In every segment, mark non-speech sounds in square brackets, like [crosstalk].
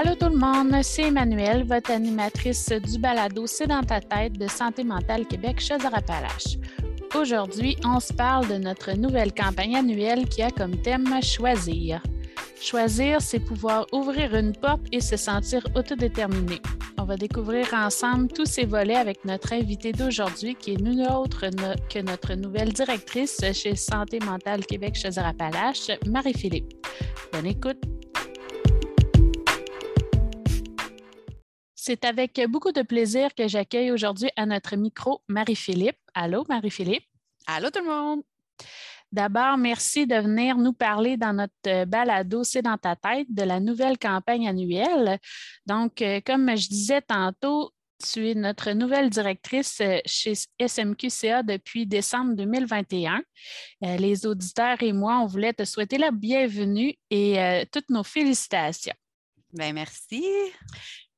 Allô tout le monde, c'est Emmanuelle, votre animatrice du balado C'est dans ta tête de Santé mentale Québec Chaudière-Appalaches. Aujourd'hui, on se parle de notre nouvelle campagne annuelle qui a comme thème Choisir. Choisir, c'est pouvoir ouvrir une porte et se sentir autodéterminé. On va découvrir ensemble tous ces volets avec notre invité d'aujourd'hui qui est nulle autre que notre nouvelle directrice chez Santé mentale Québec Chaudière-Appalaches, Marie-Philippe. Bonne écoute! C'est avec beaucoup de plaisir que j'accueille aujourd'hui à notre micro Marie-Philippe. Allô, Marie-Philippe? Allô, tout le monde. D'abord, merci de venir nous parler dans notre balado C'est dans ta tête de la nouvelle campagne annuelle. Donc, euh, comme je disais tantôt, tu es notre nouvelle directrice euh, chez SMQCA depuis décembre 2021. Euh, les auditeurs et moi, on voulait te souhaiter la bienvenue et toutes nos félicitations. Bien, merci.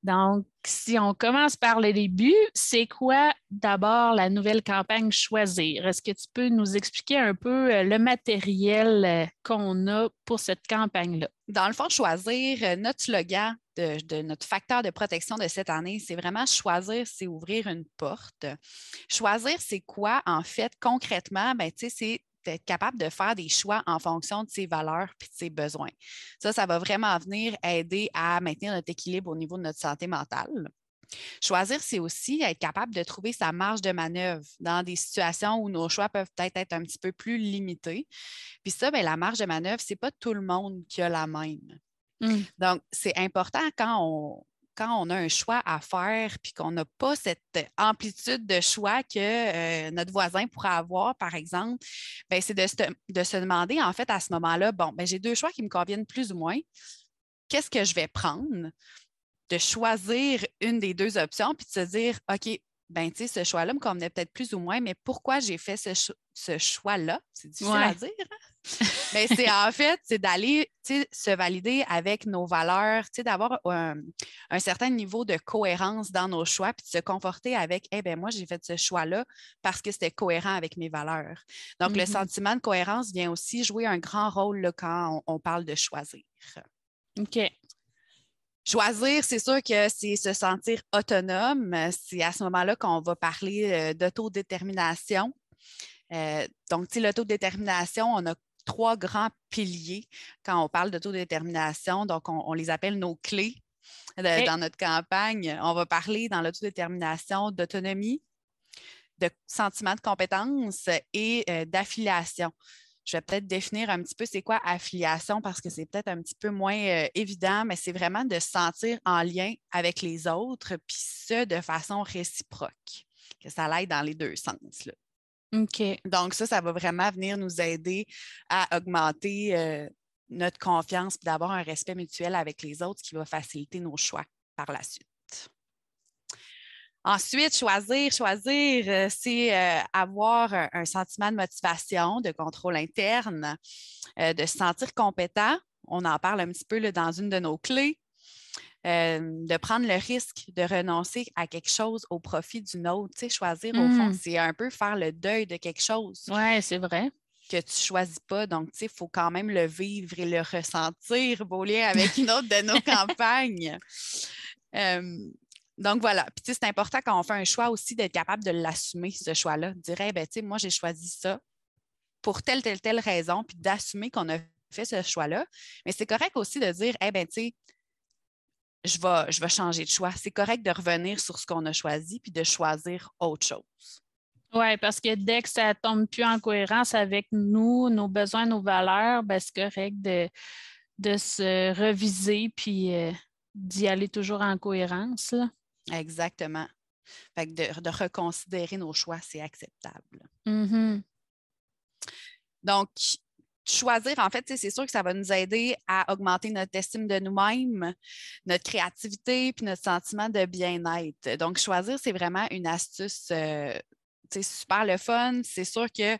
Donc, si on commence par le début, c'est quoi d'abord la nouvelle campagne Choisir? Est-ce que tu peux nous expliquer un peu euh, le matériel euh, qu'on a pour cette campagne-là? Dans le fond, Choisir, euh, notre slogan de, notre facteur de protection de cette année, c'est vraiment choisir, c'est ouvrir une porte. Choisir, c'est quoi en fait concrètement? Ben, c'est être capable de faire des choix en fonction de ses valeurs et de ses besoins. Ça, ça va vraiment venir aider à maintenir notre équilibre au niveau de notre santé mentale. Choisir, c'est aussi être capable de trouver sa marge de manœuvre dans des situations où nos choix peuvent peut-être être un petit peu plus limités. Puis ça, bien, la marge de manœuvre, ce n'est pas tout le monde qui a la même. Mmh. Donc, c'est important quand on, quand on a un choix à faire puis qu'on n'a pas cette amplitude de choix que euh, notre voisin pourrait avoir, par exemple, ben, c'est de, se demander, en fait, à ce moment-là, bon, ben, j'ai deux choix qui me conviennent plus ou moins. Qu'est-ce que je vais prendre? De choisir une des deux options puis de se dire, OK, ben, ce choix-là me convenait peut-être plus ou moins, mais pourquoi j'ai fait ce, choix-là? C'est difficile à dire. Hein? mais [laughs] c'est en fait, c'est d'aller se valider avec nos valeurs, d'avoir un, certain niveau de cohérence dans nos choix, puis de se conforter avec, eh bien, moi, j'ai fait ce choix-là parce que c'était cohérent avec mes valeurs. Donc, le mm-hmm. sentiment de cohérence vient aussi jouer un grand rôle là, quand on, on parle de choisir. OK. Choisir, c'est sûr que c'est se sentir autonome. C'est à ce moment-là qu'on va parler euh, d'autodétermination. Euh, donc, l'autodétermination, on a trois grands piliers quand on parle d'autodétermination. Donc, on, les appelle nos clés dans notre campagne. On va parler dans l'autodétermination d'autonomie, de sentiment de compétence et euh, d'affiliation je vais peut-être définir un petit peu c'est quoi affiliation parce que c'est peut-être un petit peu moins euh, évident, mais c'est vraiment de se sentir en lien avec les autres, puis ce, de façon réciproque, que ça l'aide dans les deux sens. OK. Donc, ça, ça va vraiment venir nous aider à augmenter euh, notre confiance et d'avoir un respect mutuel avec les autres, qui va faciliter nos choix par la suite. Ensuite, choisir, choisir, euh, c'est euh, avoir un, sentiment de motivation, de contrôle interne, euh, de se sentir compétent. On en parle un petit peu dans une de nos clés. de prendre le risque de renoncer à quelque chose au profit d'une autre. Tu sais, choisir, au fond, mmh. c'est un peu faire le deuil de quelque chose. Oui, c'est vrai que tu ne choisis pas. Donc, tu sais, il faut quand même le vivre et le ressentir, beau lien avec une autre de nos [laughs] campagnes. Donc voilà. Puis c'est important quand on fait un choix aussi d'être capable de l'assumer, ce choix-là. De dire, ben, tu sais, moi, j'ai choisi ça pour telle, telle, telle raison, puis d'assumer qu'on a fait ce choix-là. Mais c'est correct aussi de dire, eh ben, tu sais, je vais, changer de choix. C'est correct de revenir sur ce qu'on a choisi puis de choisir autre chose. Oui, parce que dès que ça tombe plus en cohérence avec nous, nos besoins, nos valeurs, ben, c'est correct de, se reviser puis euh, d'y aller toujours en cohérence. Exactement. Fait de, reconsidérer nos choix, c'est acceptable. Mm-hmm. Donc, choisir, en fait, c'est sûr que ça va nous aider à augmenter notre estime de nous-mêmes, notre créativité, puis notre sentiment de bien-être. Donc, choisir, c'est vraiment une astuce euh, super le fun. C'est sûr que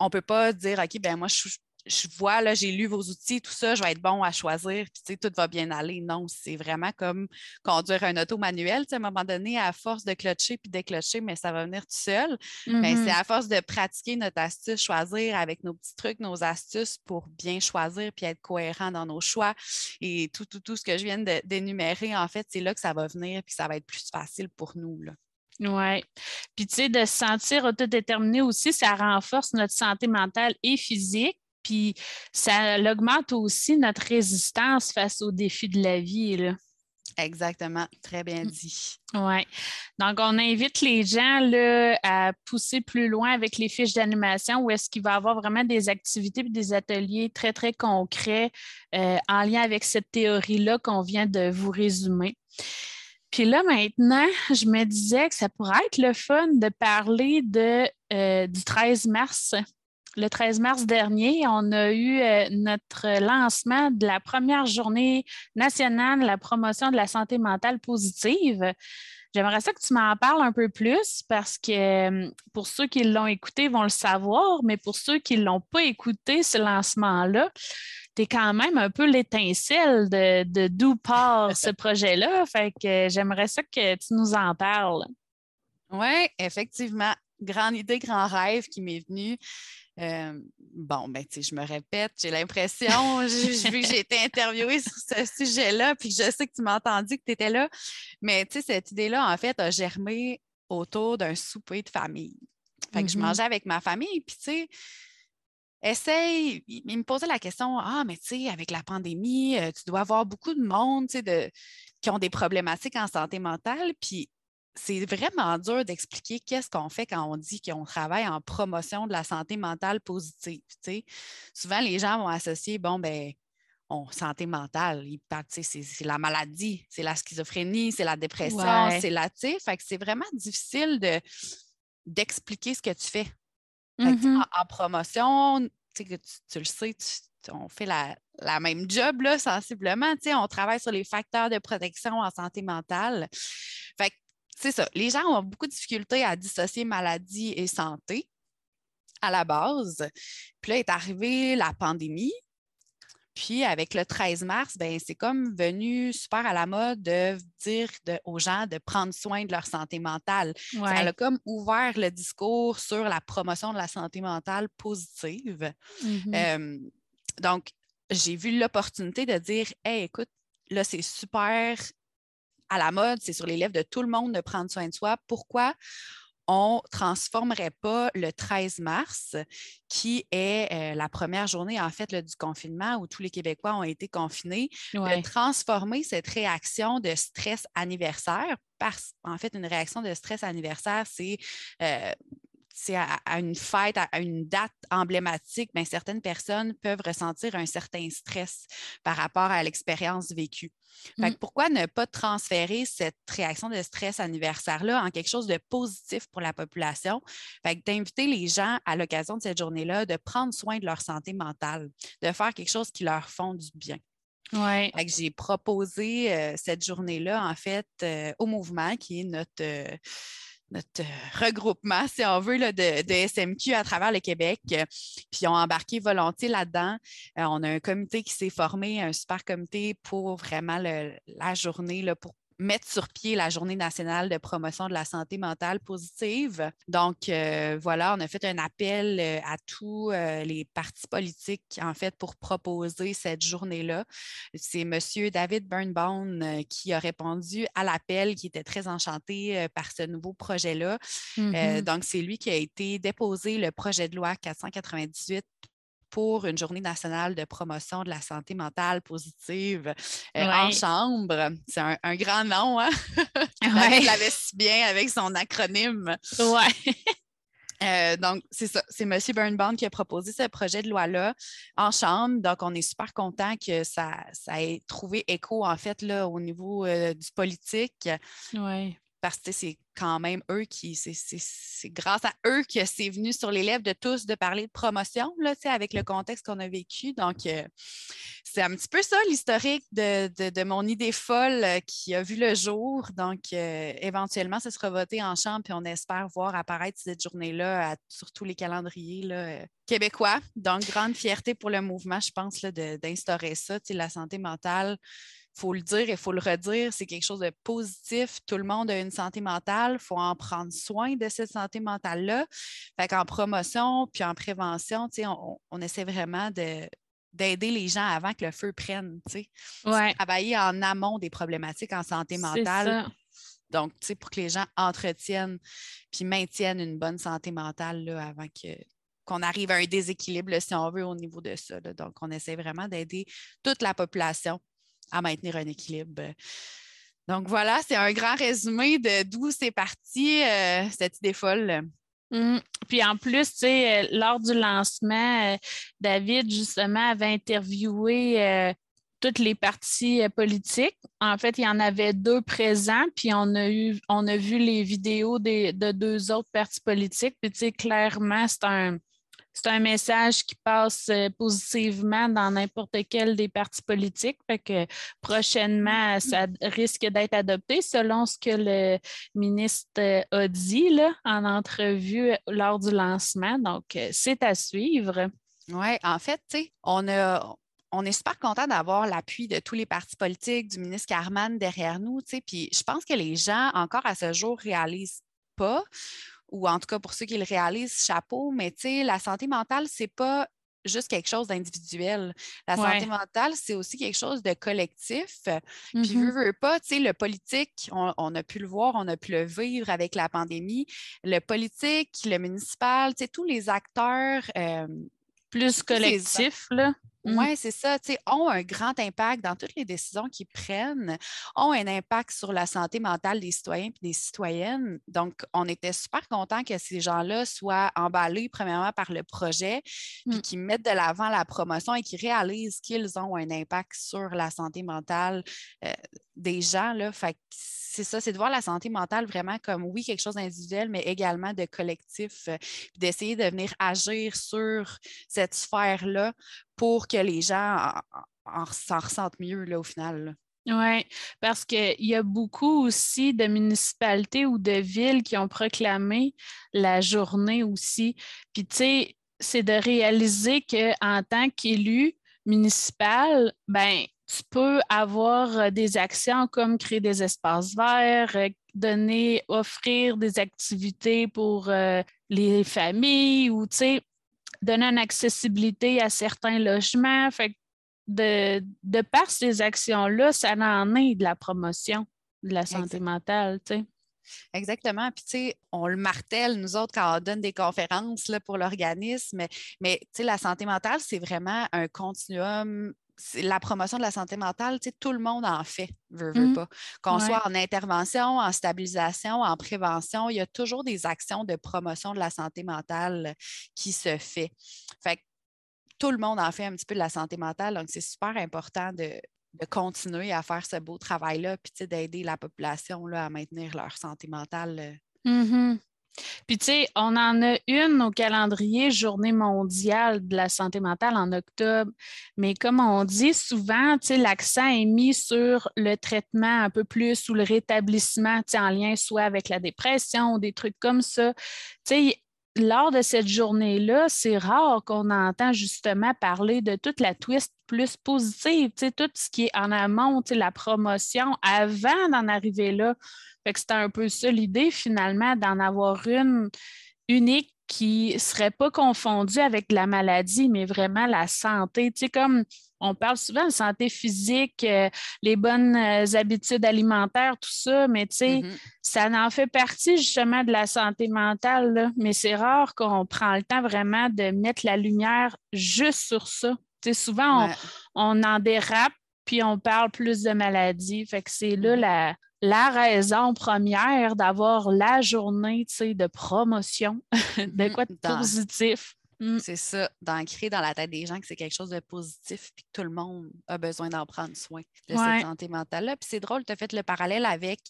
on ne peut pas dire, OK, ben moi, je, je vois, là, j'ai lu vos outils, tout ça, je vais être bon à choisir, puis tu sais, tout va bien aller. Non, c'est vraiment comme conduire un auto manuel. à un moment donné, à force de clutcher puis déclocher, mais ça va venir tout seul. Mais c'est mm-hmm. à force de pratiquer notre astuce, choisir avec nos petits trucs, nos astuces pour bien choisir puis être cohérent dans nos choix. Et tout, tout, tout ce que je viens d'énumérer, en fait, c'est là que ça va venir puis ça va être plus facile pour nous. Là. Oui. Puis, tu sais, de se sentir autodéterminé aussi, ça renforce notre santé mentale et physique. Puis ça augmente aussi notre résistance face aux défis de la vie. Là. Exactement, très bien mmh. dit. Oui. Donc, on invite les gens là, à pousser plus loin avec les fiches d'animation où est-ce qu'il va y avoir vraiment des activités et des ateliers très, très concrets euh, en lien avec cette théorie-là qu'on vient de vous résumer. Puis là, maintenant, je me disais que ça pourrait être le fun de parler de, euh, du 13 mars le 13 mars dernier, on a eu euh, notre lancement de la première journée nationale de la promotion de la santé mentale positive. J'aimerais ça que tu m'en parles un peu plus parce que euh, pour ceux qui l'ont écouté vont le savoir, mais pour ceux qui ne l'ont pas écouté, ce lancement-là, tu es quand même un peu l'étincelle de d'où part ce [laughs] projet-là. Fait que j'aimerais ça que tu nous en parles. Oui, effectivement. Grande idée, grand rêve qui m'est venu bon, ben, tu sais, je me répète, j'ai l'impression, vu que j'ai été interviewée sur ce sujet-là, puis je sais que tu m'as entendu, que tu étais là, mais tu sais, cette idée-là, en fait, a germé autour d'un souper de famille. Fait que je mm-hmm. mangeais avec ma famille, puis tu sais, essaye, il me posait la question, ah, mais tu sais, avec la pandémie, euh, tu dois avoir beaucoup de monde, tu sais, de, qui ont des problématiques en santé mentale, puis c'est vraiment dur d'expliquer qu'est-ce qu'on fait quand on dit qu'on travaille en promotion de la santé mentale positive. Souvent, les gens vont associer, bon, ben, on, santé mentale, c'est la maladie, c'est la schizophrénie, c'est la dépression, c'est la, fait que c'est vraiment difficile de, d'expliquer ce que tu fais. Mm-hmm. en, promotion, tu, tu, le sais, on fait la, même job, là, sensiblement. On travaille sur les facteurs de protection en santé mentale. Fait c'est ça. Les gens ont beaucoup de difficultés à dissocier maladie et santé à la base. Puis là est arrivée la pandémie. Puis avec le 13 mars, ben, c'est comme venu super à la mode de dire aux gens de prendre soin de leur santé mentale. Ça a comme ouvert le discours sur la promotion de la santé mentale positive. Mm-hmm. donc, j'ai vu l'opportunité de dire Hey, écoute, là, c'est super à la mode, c'est sur les lèvres de tout le monde de prendre soin de soi. Pourquoi on ne transformerait pas le 13 mars, qui est euh, la première journée en fait du confinement où tous les Québécois ont été confinés, de transformer cette réaction de stress anniversaire? Parce en fait une réaction de stress anniversaire, c'est euh, c'est à, une fête, à, une date emblématique, mais certaines personnes peuvent ressentir un certain stress par rapport à l'expérience vécue. Mmh. pourquoi ne pas transférer cette réaction de stress anniversaire-là en quelque chose de positif pour la population? d'inviter les gens à l'occasion de cette journée-là de prendre soin de leur santé mentale, de faire quelque chose qui leur font du bien. Ouais. J'ai proposé euh, cette journée-là, en fait, euh, au mouvement, qui est notre, euh, notre euh, regroupement, si on veut, de, SMQ à travers le Québec. Puis ont embarqué volontiers là-dedans. Euh, on a un comité qui s'est formé, un super comité pour vraiment la journée, là, pour mettre sur pied la Journée nationale de promotion de la santé mentale positive. Donc, euh, voilà, on a fait un appel euh, à tous euh, les partis politiques, en fait, pour proposer cette journée-là. C'est M. David Burnbaum qui a répondu à l'appel, qui était très enchanté par ce nouveau projet-là. Mm-hmm. donc, c'est lui qui a été déposé le projet de loi 498 pour une journée nationale de promotion de la santé mentale positive euh, en chambre. C'est un, grand nom, hein? [laughs] Ouais. l'avait si bien avec son acronyme. Ouais. Euh, donc, c'est ça. C'est M. Burnbaum qui a proposé ce projet de loi-là en chambre. Donc, on est super content que ça, ça ait trouvé écho, en fait, là, au niveau euh, du politique. Oui parce que c'est quand même eux qui, c'est grâce à eux que c'est venu sur les lèvres de tous de parler de promotion, là, avec le contexte qu'on a vécu. Donc, euh, c'est un petit peu ça l'historique de, mon idée folle euh, qui a vu le jour. Donc, euh, éventuellement, ce sera voté en chambre, puis on espère voir apparaître cette journée-là sur tous les calendriers là, québécois. Donc, grande fierté pour le mouvement, je pense, d'instaurer ça, la santé mentale faut le dire et il faut le redire, c'est quelque chose de positif. Tout le monde a une santé mentale, il faut en prendre soin de cette santé mentale-là. Fait qu'en promotion puis en prévention, on, on essaie vraiment d'aider les gens avant que le feu prenne. Travailler en amont des problématiques en santé mentale. Donc, pour que les gens entretiennent puis maintiennent une bonne santé mentale là, avant que, qu'on arrive à un déséquilibre, si on veut, au niveau de ça. Donc, on essaie vraiment d'aider toute la population à maintenir un équilibre. Donc voilà, c'est un grand résumé de d'où c'est parti, euh, cette idée folle. Mmh. Puis en plus, tu sais, euh, lors du lancement, euh, David, justement, avait interviewé toutes les partis politiques. En fait, il y en avait deux présents, puis on a eu, on a vu les vidéos de deux autres partis politiques. Puis tu sais, clairement, c'est un c'est un message qui passe euh, positivement dans n'importe quel des partis politiques. Fait que prochainement, ça risque d'être adopté selon ce que le ministre euh, a dit là, en entrevue lors du lancement. Donc, euh, c'est à suivre. Oui, en fait, on a, on est super content d'avoir l'appui de tous les partis politiques, du ministre Carman derrière nous. Puis je pense que les gens, encore à ce jour, réalisent pas ou en tout cas pour ceux qui le réalisent, chapeau, mais tu sais, la santé mentale, c'est pas juste quelque chose d'individuel. La santé mentale, c'est aussi quelque chose de collectif. Puis, veux, veux pas, tu sais, le politique, on, a pu le voir, on a pu le vivre avec la pandémie. Le politique, le municipal, tu sais, tous les acteurs. Euh, plus collectifs, là. Mmh. Oui, c'est ça, tu sais, ont un grand impact dans toutes les décisions qu'ils prennent, ont un impact sur la santé mentale des citoyens et des citoyennes. Donc, on était super contents que ces gens-là soient emballés, premièrement, par le projet, puis mmh. qu'ils mettent de l'avant la promotion et qu'ils réalisent qu'ils ont un impact sur la santé mentale euh, des gens. Là. Fait c'est ça, c'est de voir la santé mentale vraiment comme, oui, quelque chose d'individuel, mais également de collectif, euh, d'essayer de venir agir sur cette sphère-là pour que les gens s'en ressentent mieux là, au final. Oui, parce qu'il y a beaucoup aussi de municipalités ou de villes qui ont proclamé la journée aussi. Puis, tu sais, c'est de réaliser qu'en tant qu'élu municipal, ben tu peux avoir euh, des actions comme créer des espaces verts, euh, donner, offrir des activités pour euh, les familles ou, donner une accessibilité à certains logements. Fait de, de par ces actions-là, ça en est de la promotion de la santé mentale, Exactement. Puis, tu sais, on le martèle, nous autres, quand on donne des conférences là, pour l'organisme, mais, tu sais, la santé mentale, c'est vraiment un continuum la promotion de la santé mentale, tout le monde en fait, veut, veut mmh. pas. Qu'on soit en intervention, en stabilisation, en prévention, il y a toujours des actions de promotion de la santé mentale qui se fait. Fait tout le monde en fait un petit peu de la santé mentale, donc c'est super important de, continuer à faire ce beau travail-là, puis d'aider la population là, à maintenir leur santé mentale. Mmh puis, tu sais, on en a une au calendrier Journée mondiale de la santé mentale en octobre. Mais comme on dit souvent, tu sais, l'accent est mis sur le traitement un peu plus ou le rétablissement, tu sais, en lien soit avec la dépression ou des trucs comme ça. Tu sais, lors de cette journée-là, c'est rare qu'on entend justement parler de toute la twist plus positive, tout ce qui est en amont, la promotion avant d'en arriver là. Fait que c'était un peu ça l'idée finalement, d'en avoir une unique qui ne serait pas confondue avec la maladie, mais vraiment la santé. Tu sais, comme on parle souvent de santé physique, euh, les bonnes euh, habitudes alimentaires, tout ça, mais tu sais, mm-hmm. ça en fait partie justement de la santé mentale, mais c'est rare qu'on prend le temps vraiment de mettre la lumière juste sur ça. Souvent, on, en dérape, puis on parle plus de maladies. Fait que c'est là mm-hmm. la, la raison première d'avoir la journée de promotion [laughs] de quoi de positif. Mm. C'est ça, d'ancrer dans la tête des gens que c'est quelque chose de positif puis que tout le monde a besoin d'en prendre soin de cette santé mentale-là. Puis c'est drôle, tu as fait le parallèle avec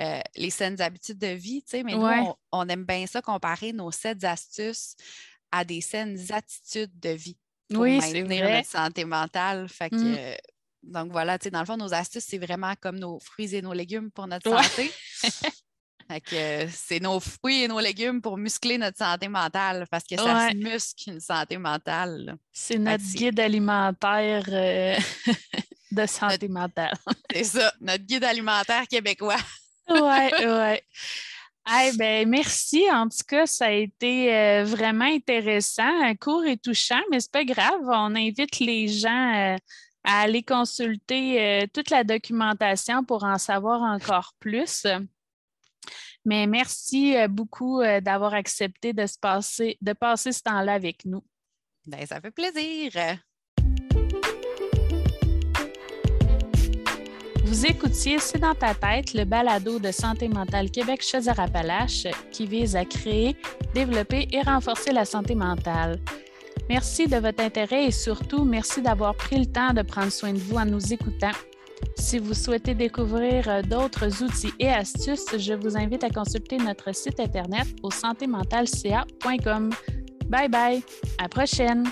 euh, les saines habitudes de vie, tu sais, mais nous, on, aime bien ça comparer nos sept astuces à des saines attitudes de vie pour oui, maintenir notre santé mentale. Fait que, mm. euh, donc voilà, tu sais, dans le fond, nos astuces, c'est vraiment comme nos fruits et nos légumes pour notre santé. [laughs] que c'est nos fruits et nos légumes pour muscler notre santé mentale parce que ça se muscle une santé mentale. C'est notre guide alimentaire euh, [laughs] de santé mentale. c'est ça, notre guide alimentaire québécois. oui, oui. Ben, merci. En tout cas, ça a été euh, vraiment intéressant, court et touchant, mais c'est pas grave. On invite les gens euh, à aller consulter toute la documentation pour en savoir encore plus. Mais merci euh, beaucoup euh, d'avoir accepté de, se passer, de passer ce temps-là avec nous. Bien, ça fait plaisir. Vous écoutiez C'est dans ta tête, le balado de Santé mentale Québec Chaudière-Appalaches qui vise à créer, développer et renforcer la santé mentale. Merci de votre intérêt et surtout merci d'avoir pris le temps de prendre soin de vous en nous écoutant. Si vous souhaitez découvrir euh, d'autres outils et astuces, je vous invite à consulter notre site internet au santémentalca.com. Bye bye, à prochaine!